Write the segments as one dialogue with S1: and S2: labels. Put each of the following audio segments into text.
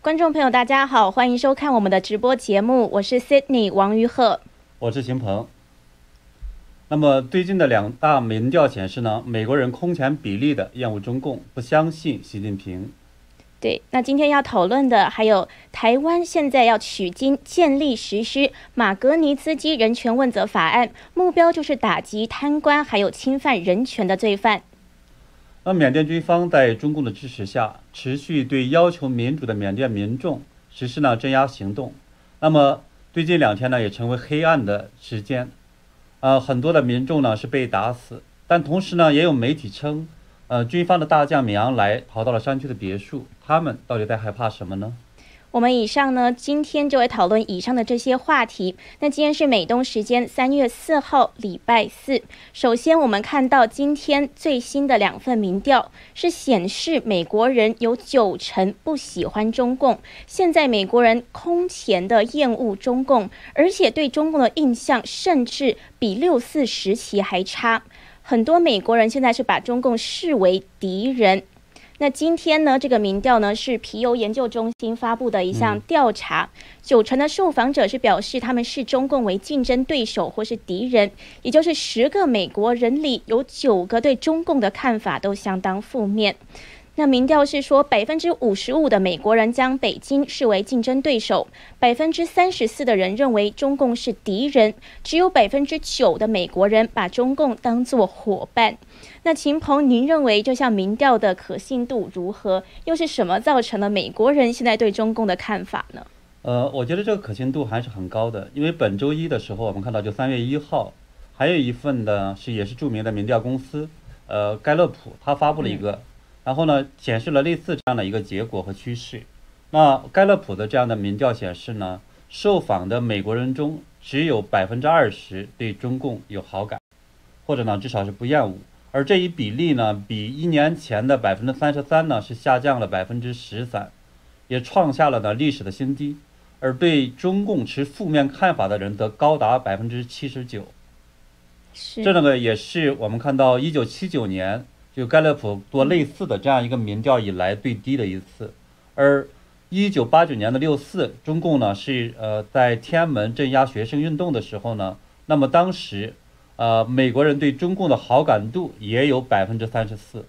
S1: 观众朋友，大家好，欢迎收看我们的直播节目，我是 Sydney 王于鹤，
S2: 我是秦鹏。那么最近的两大民调显示呢，美国人空前比例的厌恶中共，不相信习近平。
S1: 对，那今天要讨论的还有台湾现在要取经建立实施马格尼茨基人权问责法案，目标就是打击贪官还有侵犯人权的罪犯。
S2: 那缅甸军方在中共的支持下，持续对要求民主的缅甸民众实施呢镇压行动。那么最近两天呢，也成为黑暗的时间，呃，很多的民众呢是被打死，但同时呢，也有媒体称。呃，军方的大将米昂莱逃到了山区的别墅，他们到底在害怕什么呢？
S1: 我们以上呢，今天就会讨论以上的这些话题。那今天是美东时间三月四号，礼拜四。首先，我们看到今天最新的两份民调是显示，美国人有九成不喜欢中共，现在美国人空前的厌恶中共，而且对中共的印象甚至比六四时期还差。很多美国人现在是把中共视为敌人。那今天呢，这个民调呢是皮尤研究中心发布的一项调查，九成的受访者是表示他们视中共为竞争对手或是敌人，也就是十个美国人里有九个对中共的看法都相当负面。那民调是说，百分之五十五的美国人将北京视为竞争对手，百分之三十四的人认为中共是敌人，只有百分之九的美国人把中共当作伙伴。那秦鹏，您认为这项民调的可信度如何？又是什么造成了美国人现在对中共的看法呢？
S2: 呃，我觉得这个可信度还是很高的，因为本周一的时候，我们看到就三月一号，还有一份呢是也是著名的民调公司，呃，盖勒普，他发布了一个。然后呢，显示了类似这样的一个结果和趋势。那盖勒普的这样的民调显示呢，受访的美国人中只有百分之二十对中共有好感，或者呢至少是不厌恶。而这一比例呢，比一年前的百分之三十三呢是下降了百分之十三，也创下了呢历史的新低。而对中共持负面看法的人则高达百分之七十九。
S1: 是
S2: 这个也是我们看到一九七九年。就盖勒普做类似的这样一个民调以来最低的一次，而一九八九年的六四，中共呢是呃在天安门镇压学生运动的时候呢，那么当时，呃美国人对中共的好感度也有百分之三十四。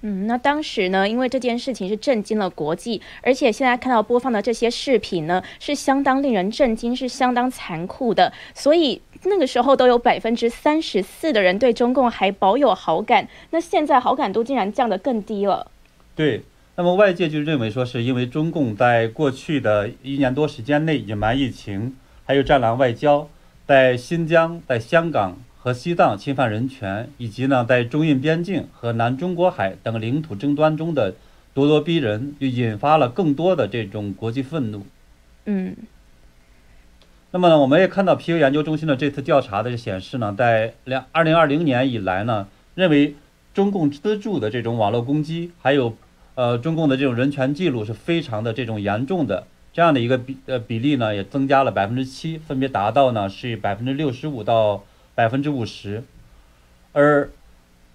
S1: 嗯，那当时呢，因为这件事情是震惊了国际，而且现在看到播放的这些视频呢，是相当令人震惊，是相当残酷的，所以。那个时候都有百分之三十四的人对中共还保有好感，那现在好感度竟然降得更低了。
S2: 对，那么外界就认为说是因为中共在过去的一年多时间内隐瞒疫情，还有战狼外交，在新疆、在香港和西藏侵犯人权，以及呢在中印边境和南中国海等领土争端中的咄咄逼人，就引发了更多的这种国际愤怒。
S1: 嗯。
S2: 那么呢，我们也看到皮尤研究中心的这次调查的显示呢，在两二零二零年以来呢，认为中共资助的这种网络攻击，还有呃中共的这种人权记录是非常的这种严重的，这样的一个比呃比例呢，也增加了百分之七，分别达到呢是百分之六十五到百分之五十，而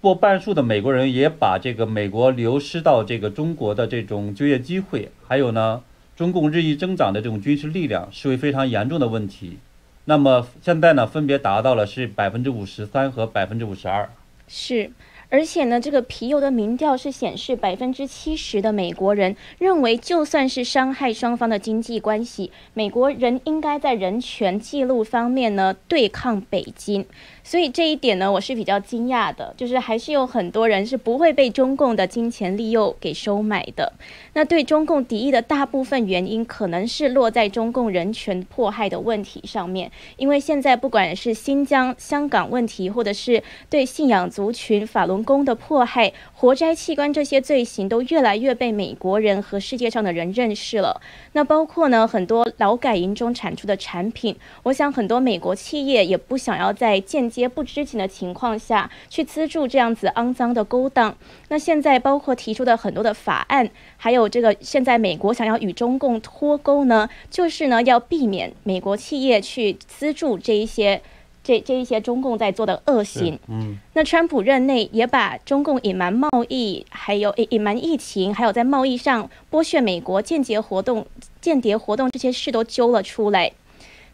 S2: 过半数的美国人也把这个美国流失到这个中国的这种就业机会，还有呢。中共日益增长的这种军事力量视为非常严重的问题，那么现在呢，分别达到了是百分之五十三和百分之五十二。
S1: 是，而且呢，这个皮尤的民调是显示，百分之七十的美国人认为，就算是伤害双方的经济关系，美国人应该在人权记录方面呢对抗北京。所以这一点呢，我是比较惊讶的，就是还是有很多人是不会被中共的金钱利诱给收买的。那对中共敌意的大部分原因，可能是落在中共人权迫害的问题上面。因为现在不管是新疆、香港问题，或者是对信仰族群法轮功的迫害、活摘器官这些罪行，都越来越被美国人和世界上的人认识了。那包括呢，很多劳改营中产出的产品，我想很多美国企业也不想要在间接不知情的情况下去资助这样子肮脏的勾当。那现在包括提出的很多的法案，还有这个现在美国想要与中共脱钩呢，就是呢要避免美国企业去资助这一些这这一些中共在做的恶行。
S2: 嗯，
S1: 那川普任内也把中共隐瞒贸易，还有隐隐瞒疫情，还有在贸易上剥削美国、间谍活动、间谍活动这些事都揪了出来。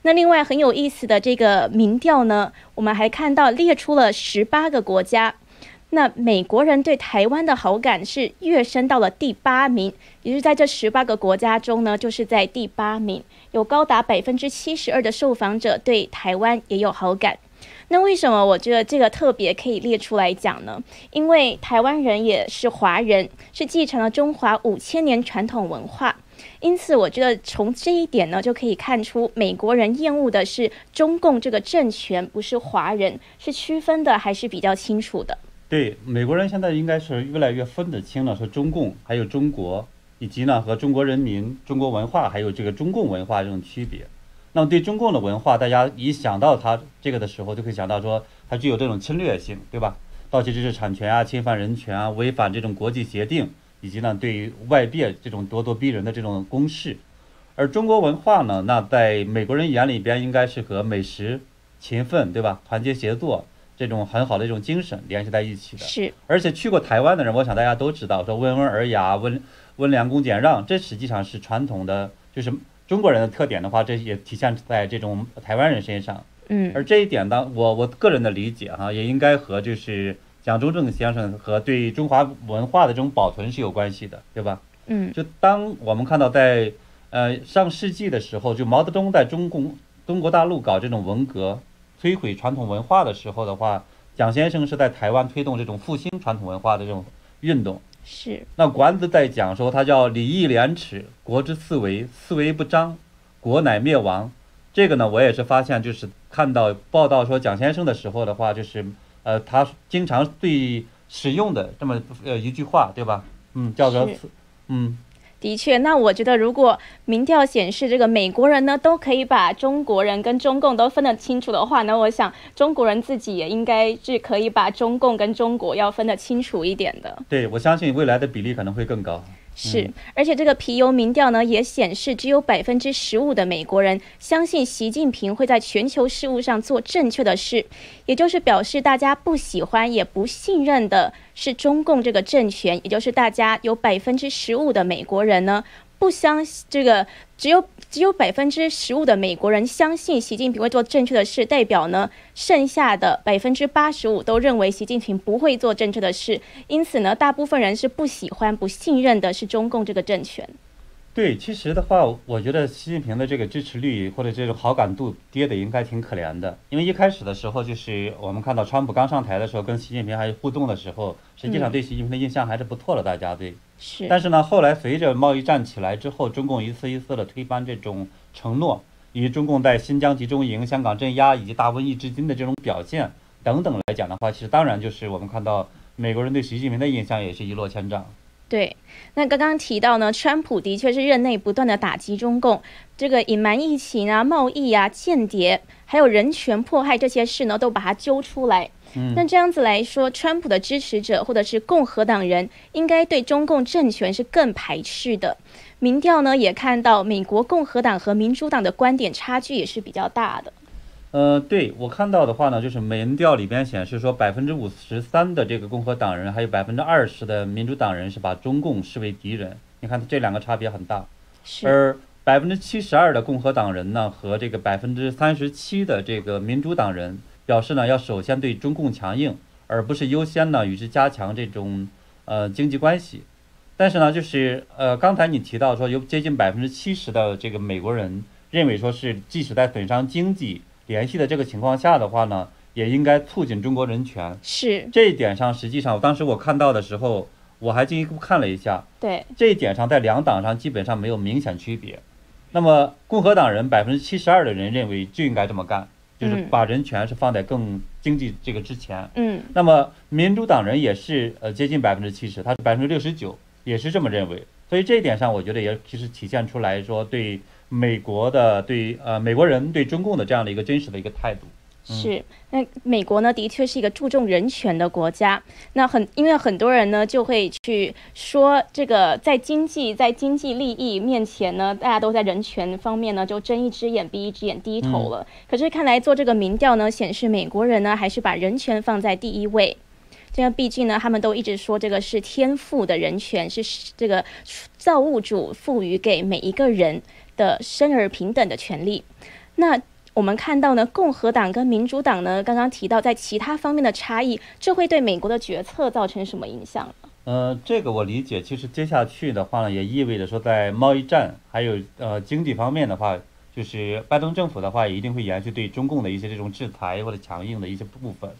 S1: 那另外很有意思的这个民调呢，我们还看到列出了十八个国家。那美国人对台湾的好感是跃升到了第八名，也就是在这十八个国家中呢，就是在第八名，有高达百分之七十二的受访者对台湾也有好感。那为什么我觉得这个特别可以列出来讲呢？因为台湾人也是华人，是继承了中华五千年传统文化，因此我觉得从这一点呢，就可以看出美国人厌恶的是中共这个政权，不是华人，是区分的还是比较清楚的。
S2: 对，美国人现在应该是越来越分得清了，说中共还有中国，以及呢和中国人民、中国文化还有这个中共文化这种区别。那么对中共的文化，大家一想到它这个的时候，就可以想到说它具有这种侵略性，对吧？盗窃知识产权啊，侵犯人权啊，违反这种国际协定，以及呢对于外界这种咄咄逼人的这种攻势。而中国文化呢，那在美国人眼里边应该是和美食、勤奋，对吧？团结协作。这种很好的一种精神联系在一起的，
S1: 是。
S2: 而且去过台湾的人，我想大家都知道，说温文尔雅、温温良恭俭让，这实际上是传统的，就是中国人的特点的话，这也体现在这种台湾人身上。
S1: 嗯。
S2: 而这一点呢，我我个人的理解哈，也应该和就是蒋中正先生和对中华文化的这种保存是有关系的，对吧？
S1: 嗯。
S2: 就当我们看到在呃上世纪的时候，就毛泽东在中共中国大陆搞这种文革。摧毁传统文化的时候的话，蒋先生是在台湾推动这种复兴传统文化的这种运动。
S1: 是。
S2: 那管子在讲说，他叫礼义廉耻，国之四维，四维不张，国乃灭亡。这个呢，我也是发现，就是看到报道说蒋先生的时候的话，就是呃，他经常最使用的这么呃一句话，对吧？嗯，叫做嗯。
S1: 的确，那我觉得，如果民调显示这个美国人呢都可以把中国人跟中共都分得清楚的话，那我想中国人自己也应该是可以把中共跟中国要分得清楚一点的。
S2: 对，我相信未来的比例可能会更高。
S1: 是，而且这个皮尤民调呢也显示，只有百分之十五的美国人相信习近平会在全球事务上做正确的事，也就是表示大家不喜欢也不信任的是中共这个政权，也就是大家有百分之十五的美国人呢。不相信这个，只有只有百分之十五的美国人相信习近平会做正确的事，代表呢，剩下的百分之八十五都认为习近平不会做正确的事，因此呢，大部分人是不喜欢、不信任的是中共这个政权。
S2: 对，其实的话，我觉得习近平的这个支持率或者这种好感度跌的应该挺可怜的。因为一开始的时候，就是我们看到川普刚上台的时候，跟习近平还互动的时候，实际上对习近平的印象还是不错的，大家对。
S1: 是。
S2: 但是呢，后来随着贸易战起来之后，中共一次一次的推翻这种承诺，以及中共在新疆集中营、香港镇压以及大瘟疫至今的这种表现等等来讲的话，其实当然就是我们看到美国人对习近平的印象也是一落千丈。
S1: 对，那刚刚提到呢，川普的确是任内不断的打击中共，这个隐瞒疫情啊、贸易啊、间谍，还有人权迫害这些事呢，都把它揪出来。
S2: 嗯，
S1: 那这样子来说，川普的支持者或者是共和党人，应该对中共政权是更排斥的。民调呢也看到，美国共和党和民主党的观点差距也是比较大的。
S2: 呃，对我看到的话呢，就是民调里边显示说，百分之五十三的这个共和党人，还有百分之二十的民主党人是把中共视为敌人。你看这两个差别很大。
S1: 是。
S2: 而百分之七十二的共和党人呢，和这个百分之三十七的这个民主党人表示呢，要首先对中共强硬，而不是优先呢与之加强这种呃经济关系。但是呢，就是呃刚才你提到说，有接近百分之七十的这个美国人认为说是，即使在损伤经济。联系的这个情况下的话呢，也应该促进中国人权。
S1: 是
S2: 这一点上，实际上当时我看到的时候，我还进一步看了一下。
S1: 对
S2: 这一点上，在两党上基本上没有明显区别。那么共和党人百分之七十二的人认为就应该这么干，就是把人权是放在更经济这个之前。
S1: 嗯。
S2: 那么民主党人也是呃接近百分之七十，他是百分之六十九，也是这么认为。所以这一点上，我觉得也其实体现出来说对。美国的对呃美国人对中共的这样的一个真实的一个态度，
S1: 是，那美国呢，的确是一个注重人权的国家。那很，因为很多人呢就会去说，这个在经济在经济利益面前呢，大家都在人权方面呢就睁一只眼闭一只眼低头了。可是看来做这个民调呢，显示美国人呢还是把人权放在第一位。这样，毕竟呢，他们都一直说这个是天赋的人权，是这个造物主赋予给每一个人的生而平等的权利。那我们看到呢，共和党跟民主党呢，刚刚提到在其他方面的差异，这会对美国的决策造成什么影响呢？
S2: 呃，这个我理解。其实接下去的话呢，也意味着说，在贸易战还有呃经济方面的话，就是拜登政府的话，也一定会延续对中共的一些这种制裁或者强硬的一些部分。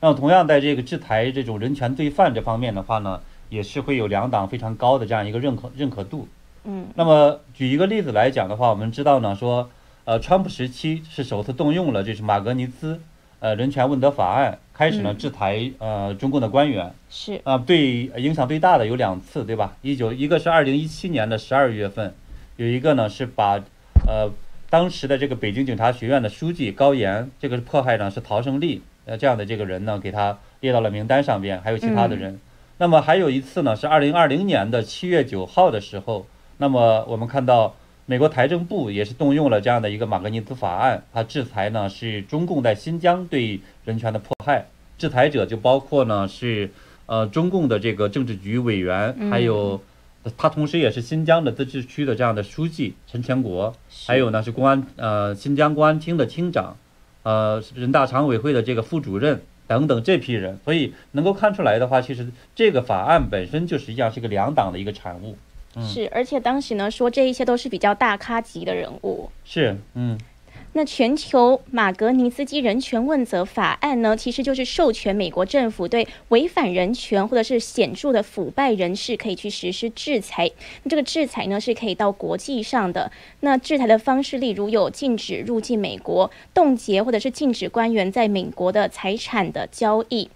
S2: 那么同样在这个制裁这种人权罪犯这方面的话呢，也是会有两党非常高的这样一个认可认可度。
S1: 嗯。
S2: 那么举一个例子来讲的话，我们知道呢说。呃，川普时期是首次动用了这是马格尼兹呃人权问责法案，开始呢制裁呃中共的官员。
S1: 是
S2: 啊，对影响最大的有两次，对吧？一九一个是二零一七年的十二月份，有一个呢是把呃当时的这个北京警察学院的书记高岩，这个迫害呢是陶胜利呃这样的这个人呢给他列到了名单上边，还有其他的人。那么还有一次呢是二零二零年的七月九号的时候，那么我们看到。美国财政部也是动用了这样的一个马格尼兹法案，它制裁呢是中共在新疆对人权的迫害，制裁者就包括呢是呃中共的这个政治局委员，还有他同时也是新疆的自治区的这样的书记陈全国，还有呢是公安呃新疆公安厅的厅长，呃人大常委会的这个副主任等等这批人，所以能够看出来的话，其实这个法案本身就实际上是一个两党的一个产物。
S1: 是，而且当时呢说这一些都是比较大咖级的人物。
S2: 是，嗯，
S1: 那全球马格尼斯基人权问责法案呢，其实就是授权美国政府对违反人权或者是显著的腐败人士可以去实施制裁。那这个制裁呢是可以到国际上的。那制裁的方式，例如有禁止入境美国、冻结或者是禁止官员在美国的财产的交易。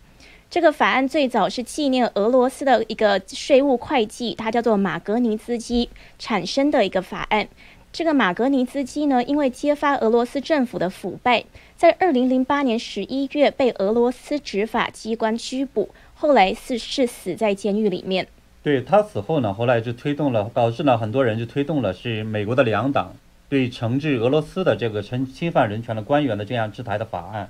S1: 这个法案最早是纪念俄罗斯的一个税务会计，他叫做马格尼兹基产生的一个法案。这个马格尼兹基呢，因为揭发俄罗斯政府的腐败，在二零零八年十一月被俄罗斯执法机关拘捕，后来是是死在监狱里面。
S2: 对他死后呢，后来就推动了，导致呢很多人就推动了是美国的两党对惩治俄罗斯的这个侵侵犯人权的官员的这样制裁的法案。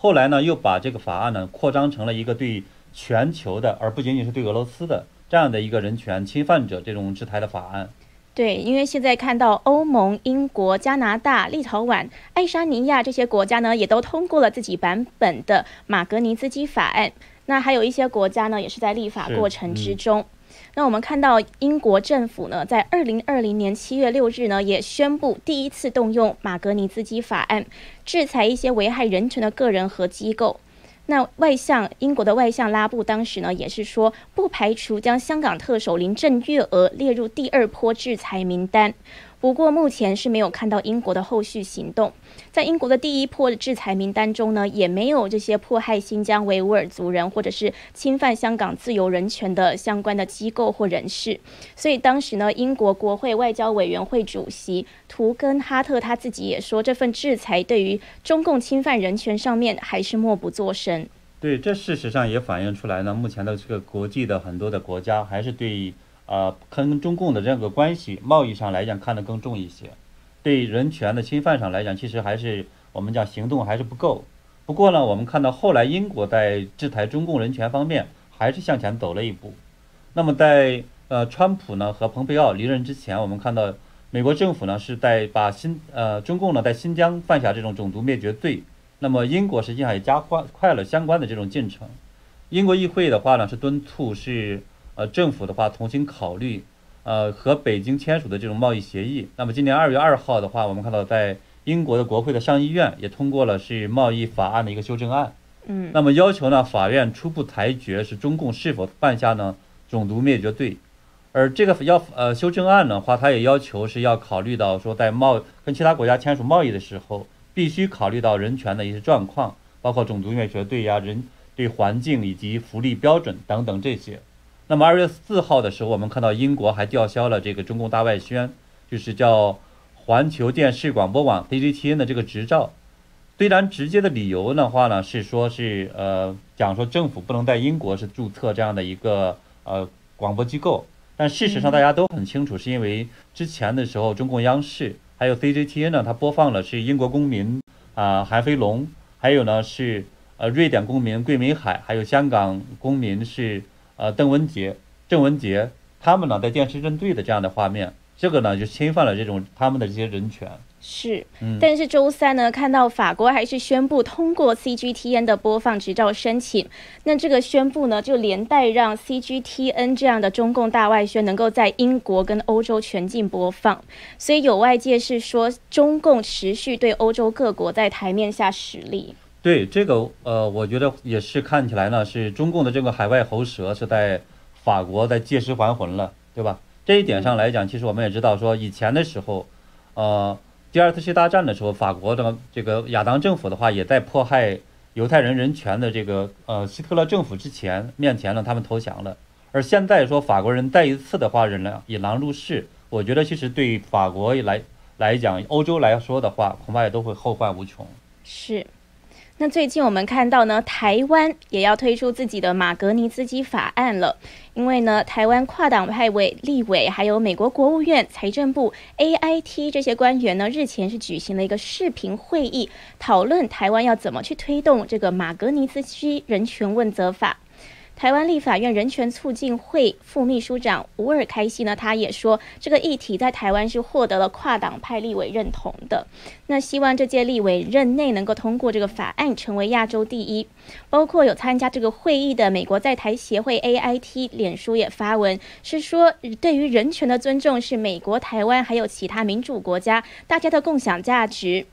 S2: 后来呢，又把这个法案呢扩张成了一个对全球的，而不仅仅是对俄罗斯的这样的一个人权侵犯者这种制裁的法案。
S1: 对，因为现在看到欧盟、英国、加拿大、立陶宛、爱沙尼亚这些国家呢，也都通过了自己版本的马格尼兹基法案。那还有一些国家呢，也是在立法过程之中。那我们看到英国政府呢，在二零二零年七月六日呢，也宣布第一次动用马格尼斯基法案，制裁一些危害人权的个人和机构。那外相英国的外相拉布当时呢，也是说不排除将香港特首林郑月娥列入第二波制裁名单。不过目前是没有看到英国的后续行动。在英国的第一波的制裁名单中呢，也没有这些迫害新疆维吾尔族人或者是侵犯香港自由人权的相关的机构或人士。所以当时呢，英国国会外交委员会主席图根哈特他自己也说，这份制裁对于中共侵犯人权上面还是默不作声。
S2: 对，这事实上也反映出来呢，目前的这个国际的很多的国家还是对。呃，跟中共的这个关系，贸易上来讲看得更重一些，对人权的侵犯上来讲，其实还是我们讲行动还是不够。不过呢，我们看到后来英国在制裁中共人权方面还是向前走了一步。那么在呃，川普呢和蓬佩奥离任之前，我们看到美国政府呢是在把新呃中共呢在新疆犯下这种种族灭绝罪，那么英国实际上也加快快了相关的这种进程。英国议会的话呢是敦促是。呃，政府的话重新考虑，呃，和北京签署的这种贸易协议。那么今年二月二号的话，我们看到在英国的国会的上议院也通过了是贸易法案的一个修正案。
S1: 嗯，
S2: 那么要求呢，法院初步裁决是中共是否犯下呢种族灭绝罪。而这个要呃修正案的话，它也要求是要考虑到说在贸跟其他国家签署贸易的时候，必须考虑到人权的一些状况，包括种族灭绝罪呀、人对环境以及福利标准等等这些。那么二月四号的时候，我们看到英国还吊销了这个中共大外宣，就是叫环球电视广播网 CGTN 的这个执照。虽然直接的理由的话呢是说是呃讲说政府不能在英国是注册这样的一个呃广播机构，但事实上大家都很清楚，是因为之前的时候中共央视还有 CGTN 呢，它播放了是英国公民啊韩飞龙，还有呢是呃瑞典公民桂明海，还有香港公民是呃邓文杰郑文杰，他们呢在电视阵队的这样的画面，这个呢就侵犯了这种他们的这些人权。
S1: 是，
S2: 嗯，
S1: 但是周三呢，看到法国还是宣布通过 CGTN 的播放执照申请，那这个宣布呢，就连带让 CGTN 这样的中共大外宣能够在英国跟欧洲全境播放，所以有外界是说，中共持续对欧洲各国在台面下使力。
S2: 对这个呃，我觉得也是看起来呢，是中共的这个海外喉舌是在法国在借尸还魂了，对吧？这一点上来讲，其实我们也知道说，以前的时候，呃。第二次世界大战的时候，法国的这个亚当政府的话，也在迫害犹太人人权的这个呃希特勒政府之前面前呢，他们投降了。而现在说法国人再一次的话忍狼引狼入室，我觉得其实对法国来来讲，欧洲来说的话，恐怕也都会后患无穷。
S1: 是。那最近我们看到呢，台湾也要推出自己的马格尼茨基法案了。因为呢，台湾跨党派委立委，还有美国国务院、财政部、AIT 这些官员呢，日前是举行了一个视频会议，讨论台湾要怎么去推动这个马格尼茨基人权问责法。台湾立法院人权促进会副秘书长吴尔开西呢，他也说，这个议题在台湾是获得了跨党派立委认同的。那希望这届立委任内能够通过这个法案，成为亚洲第一。包括有参加这个会议的美国在台协会 AIT，脸书也发文，是说对于人权的尊重是美国、台湾还有其他民主国家大家的共享价值。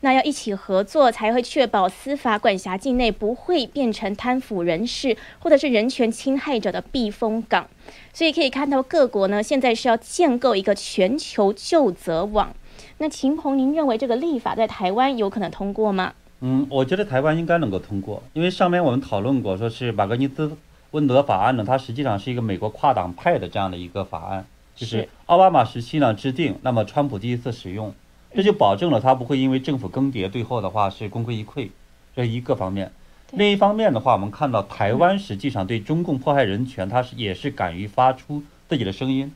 S1: 那要一起合作，才会确保司法管辖境内不会变成贪腐人士或者是人权侵害者的避风港。所以可以看到，各国呢现在是要建构一个全球救责网。那秦鹏，您认为这个立法在台湾有可能通过吗？
S2: 嗯，我觉得台湾应该能够通过，因为上面我们讨论过，说是马格尼兹温德法案呢，它实际上是一个美国跨党派的这样的一个法案，就是奥巴马时期呢制定，那么川普第一次使用。这就保证了他不会因为政府更迭，最后的话是功亏一篑，这一个方面。另一方面的话，我们看到台湾实际上对中共迫害人权，他是也是敢于发出自己的声音，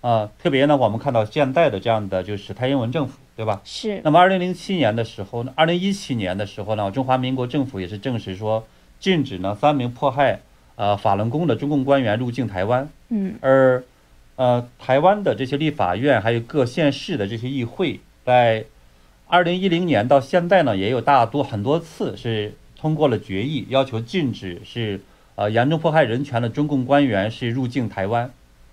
S2: 啊，特别呢，我们看到现在的这样的就是蔡英文政府，对吧？
S1: 是。
S2: 那么，二零零七年的时候呢，二零一七年的时候呢，中华民国政府也是证实说，禁止呢三名迫害呃法轮功的中共官员入境台湾。
S1: 嗯。
S2: 而，呃，台湾的这些立法院还有各县市的这些议会。在二零一零年到现在呢，也有大多很多次是通过了决议，要求禁止是呃严重迫害人权的中共官员是入境台湾。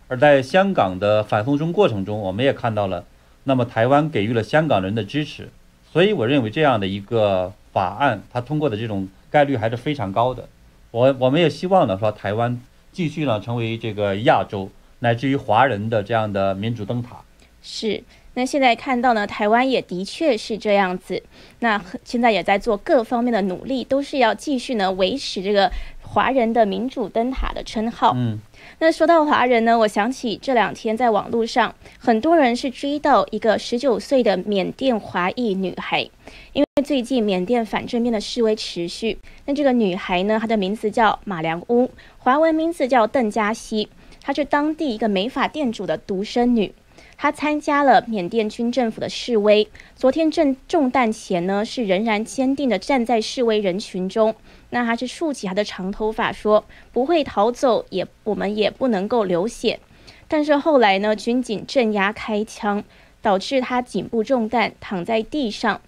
S2: 而在香港的反送中过程中，我们也看到了，那么台湾给予了香港人的支持。所以我认为这样的一个法案，它通过的这种概率还是非常高的。我我们也希望呢，说台湾继续呢成为这个亚洲乃至于华人的这样的民主灯塔。
S1: 是。那现在看到呢，台湾也的确是这样子。那现在也在做各方面的努力，都是要继续呢维持这个华人的民主灯塔的称号。
S2: 嗯，
S1: 那说到华人呢，我想起这两天在网络上，很多人是追到一个十九岁的缅甸华裔女孩，因为最近缅甸反政变的示威持续。那这个女孩呢，她的名字叫马良乌，华文名字叫邓嘉熙，她是当地一个美发店主的独生女。他参加了缅甸军政府的示威。昨天正中弹前呢，是仍然坚定的站在示威人群中。那他是竖起他的长头发，说不会逃走，也我们也不能够流血。但是后来呢，军警镇压开枪，导致他颈部中弹，躺在地上。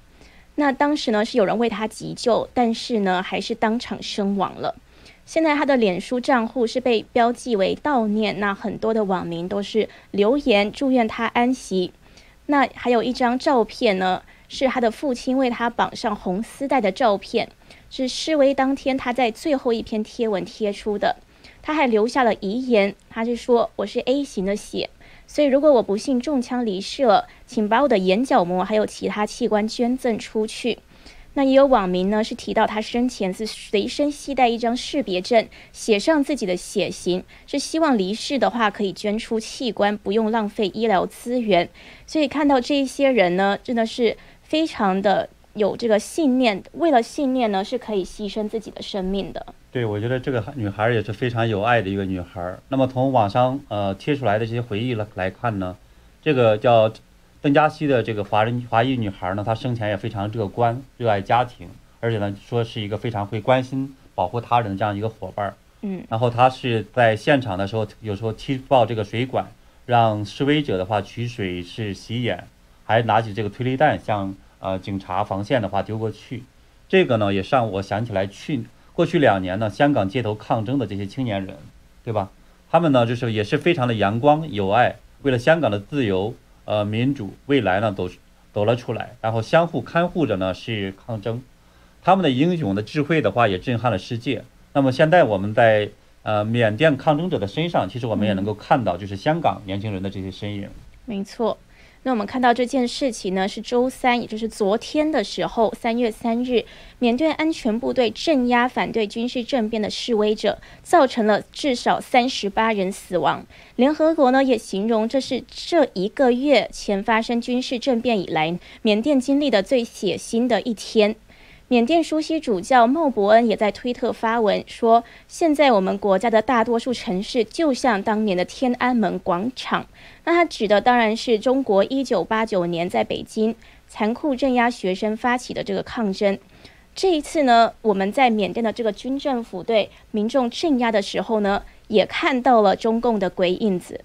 S1: 那当时呢，是有人为他急救，但是呢，还是当场身亡了。现在他的脸书账户是被标记为悼念，那很多的网民都是留言祝愿他安息。那还有一张照片呢，是他的父亲为他绑上红丝带的照片，是示威当天他在最后一篇贴文贴出的。他还留下了遗言，他是说：“我是 A 型的血，所以如果我不幸中枪离世了，请把我的眼角膜还有其他器官捐赠出去。”那也有网民呢，是提到他生前是随身携带一张识别证，写上自己的血型，是希望离世的话可以捐出器官，不用浪费医疗资源。所以看到这一些人呢，真的是非常的有这个信念，为了信念呢是可以牺牲自己的生命的。
S2: 对，我觉得这个女孩也是非常有爱的一个女孩。那么从网上呃贴出来的这些回忆来来看呢，这个叫邓佳熙的这个华人华裔女孩呢，她生前也非常乐观，热爱家庭，而且呢说是一个非常会关心保护他人的这样一个伙伴。
S1: 嗯，
S2: 然后她是在现场的时候，有时候踢爆这个水管，让示威者的话取水是洗眼，还拿起这个催泪弹向。呃，警察防线的话丢过去，这个呢也让我想起来去过去两年呢，香港街头抗争的这些青年人，对吧？他们呢就是也是非常的阳光有爱，为了香港的自由、呃民主未来呢都走了出来，然后相互看护着呢是抗争，他们的英勇的智慧的话也震撼了世界。那么现在我们在呃缅甸抗争者的身上，其实我们也能够看到就是香港年轻人的这些身影。
S1: 没错。那我们看到这件事情呢，是周三，也就是昨天的时候，三月三日，缅甸安全部队镇压反对军事政变的示威者，造成了至少三十八人死亡。联合国呢也形容这是这一个月前发生军事政变以来，缅甸经历的最血腥的一天。缅甸舒西主教茂伯恩也在推特发文说：“现在我们国家的大多数城市就像当年的天安门广场。”那他指的当然是中国一九八九年在北京残酷镇压学生发起的这个抗争。这一次呢，我们在缅甸的这个军政府对民众镇压的时候呢，也看到了中共的鬼影子。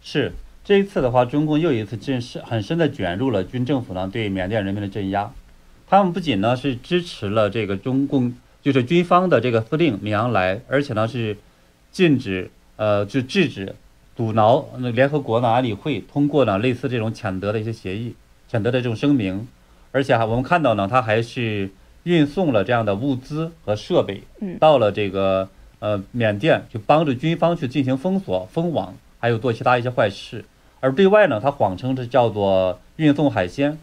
S2: 是这一次的话，中共又一次正式很深的卷入了军政府呢对缅甸人民的镇压。他们不仅呢是支持了这个中共，就是军方的这个司令敏昂莱，而且呢是禁止呃就制止阻挠那联合国呢安理会通过呢类似这种谴责的一些协议、谴责的这种声明，而且还我们看到呢，他还是运送了这样的物资和设备，到了这个呃缅甸去帮助军方去进行封锁、封网，还有做其他一些坏事，而对外呢，他谎称是叫做运送海鲜。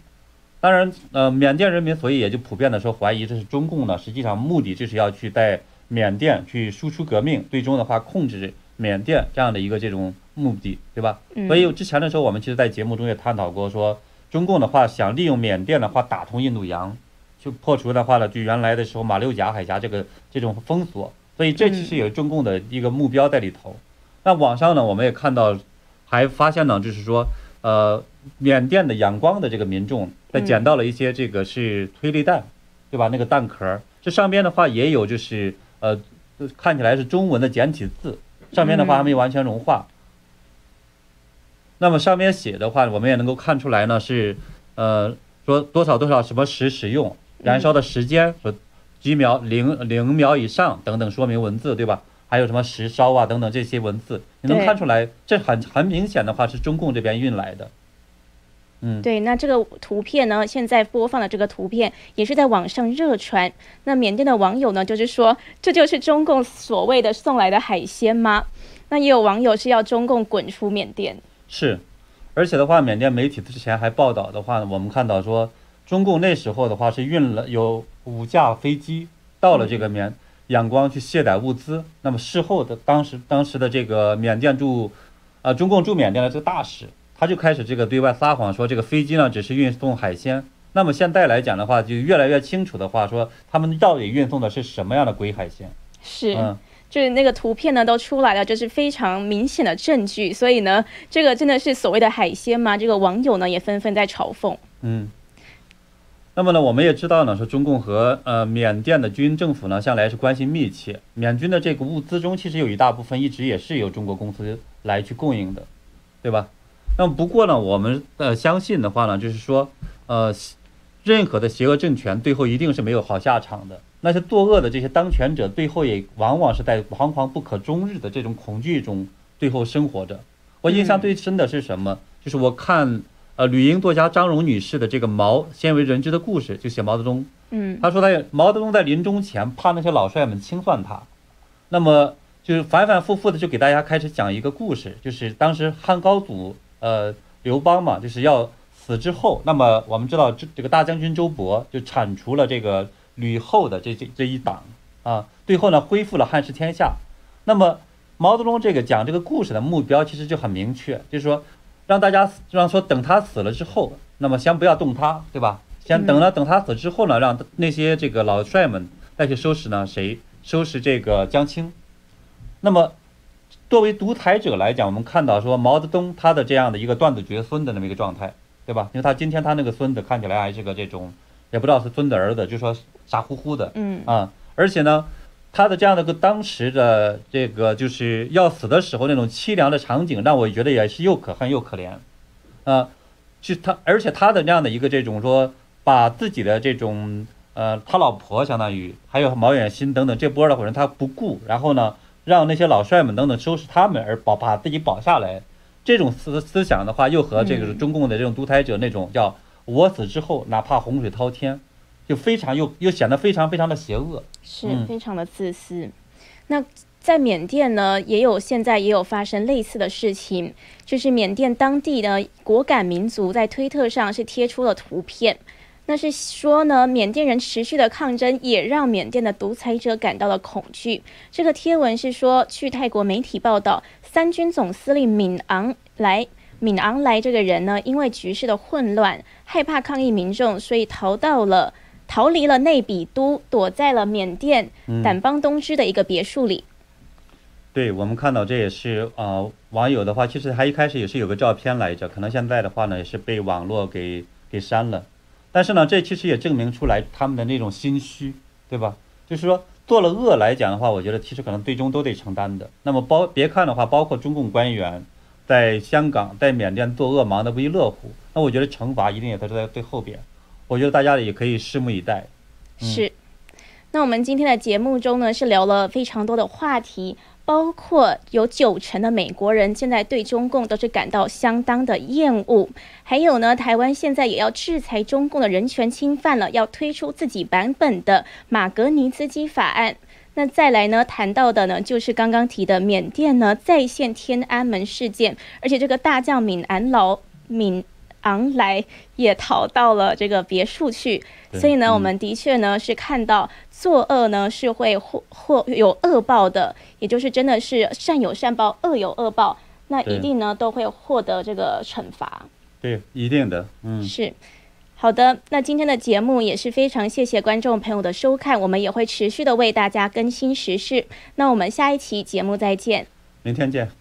S2: 当然，呃，缅甸人民所以也就普遍的说怀疑这是中共呢，实际上目的就是要去在缅甸去输出革命，最终的话控制缅甸这样的一个这种目的，对吧？所以之前的时候，我们其实，在节目中也探讨过，说中共的话想利用缅甸的话打通印度洋，去破除的话呢，就原来的时候马六甲海峡这个这种封锁，所以这其实也是中共的一个目标在里头。那网上呢，我们也看到，还发现呢，就是说，呃，缅甸的仰光的这个民众。再捡到了一些这个是推力弹，对吧？那个弹壳，这上边的话也有，就是呃，看起来是中文的简体字，上面的话还没完全融化。那么上面写的话，我们也能够看出来呢，是呃说多少多少什么时使用，燃烧的时间说几秒零零秒以上等等说明文字，对吧？还有什么时烧啊等等这些文字，你能看出来，这很很明显的话是中共这边运来的。嗯，
S1: 对，那这个图片呢，现在播放的这个图片也是在网上热传。那缅甸的网友呢，就是说这就是中共所谓的送来的海鲜吗？那也有网友是要中共滚出缅甸。
S2: 是，而且的话，缅甸媒体之前还报道的话呢，我们看到说，中共那时候的话是运了有五架飞机到了这个缅仰光去卸载物资。那么事后的当时当时的这个缅甸驻，啊，中共驻缅甸的这个大使。他就开始这个对外撒谎，说这个飞机呢只是运送海鲜。那么现在来讲的话，就越来越清楚的话，说他们到底运送的是什么样的鬼海鲜？
S1: 是，就是那个图片呢都出来了，这是非常明显的证据。所以呢，这个真的是所谓的海鲜吗？这个网友呢也纷纷在嘲讽。
S2: 嗯。那么呢，我们也知道呢，说中共和呃缅甸的军政府呢向来是关系密切。缅军的这个物资中，其实有一大部分一直也是由中国公司来去供应的，对吧？那么不过呢，我们呃相信的话呢，就是说，呃，任何的邪恶政权最后一定是没有好下场的。那些作恶的这些当权者，最后也往往是在惶惶不可终日的这种恐惧中最后生活着。我印象最深的是什么？就是我看呃女英作家张荣女士的这个《毛鲜为人知的故事》，就写毛泽东。
S1: 嗯，
S2: 他说他毛泽东在临终前怕那些老帅们清算他，那么就是反反复复的就给大家开始讲一个故事，就是当时汉高祖。呃，刘邦嘛，就是要死之后，那么我们知道这这个大将军周勃就铲除了这个吕后的这这这一党啊，最后呢恢复了汉室天下。那么毛泽东这个讲这个故事的目标其实就很明确，就是说让大家让说等他死了之后，那么先不要动他，对吧？先等了等他死之后呢，让那些这个老帅们再去收拾呢谁收拾这个江青。那么作为独裁者来讲，我们看到说毛泽东他的这样的一个断子绝孙的那么一个状态，对吧？因为他今天他那个孙子看起来还是个这种，也不知道是孙子儿子，就说傻乎乎的，
S1: 嗯
S2: 啊，而且呢。他的这样的个当时的这个就是要死的时候那种凄凉的场景，让我觉得也是又可恨又可怜，啊，就他，而且他的那样的一个这种说，把自己的这种呃，他老婆相当于还有毛远新等等这波的伙人他不顾，然后呢，让那些老帅们等等收拾他们而保把自己保下来，这种思思想的话，又和这个中共的这种独裁者那种叫我死之后哪怕洪水滔天。就非常又又显得非常非常的邪恶，
S1: 是非常的自私。那在缅甸呢，也有现在也有发生类似的事情，就是缅甸当地的果敢民族在推特上是贴出了图片，那是说呢，缅甸人持续的抗争也让缅甸的独裁者感到了恐惧。这个贴文是说，据泰国媒体报道，三军总司令敏昂莱敏昂莱这个人呢，因为局势的混乱，害怕抗议民众，所以逃到了。逃离了内比都，躲在了缅甸掸邦东支的一个别墅里。
S2: 对我们看到，这也是呃网友的话，其实他一开始也是有个照片来着，可能现在的话呢，也是被网络给给删了。但是呢，这其实也证明出来他们的那种心虚，对吧？就是说做了恶来讲的话，我觉得其实可能最终都得承担的。那么包别看的话，包括中共官员在香港、在缅甸做恶忙得不亦乐乎，那我觉得惩罚一定也都是在最后边。我觉得大家也可以拭目以待。
S1: 是，那我们今天的节目中呢，是聊了非常多的话题，包括有九成的美国人现在对中共都是感到相当的厌恶，还有呢，台湾现在也要制裁中共的人权侵犯了，要推出自己版本的马格尼茨基法案。那再来呢，谈到的呢，就是刚刚提的缅甸呢再现天安门事件，而且这个大将敏安劳敏。昂莱也逃到了这个别墅去，所以呢，我们的确呢是看到作恶呢是会或或有恶报的，也就是真的是善有善报，恶有恶报，那一定呢都会获得这个惩罚。
S2: 对，一定的，嗯，
S1: 是好的。那今天的节目也是非常谢谢观众朋友的收看，我们也会持续的为大家更新时事。那我们下一期节目再见，
S2: 明天见。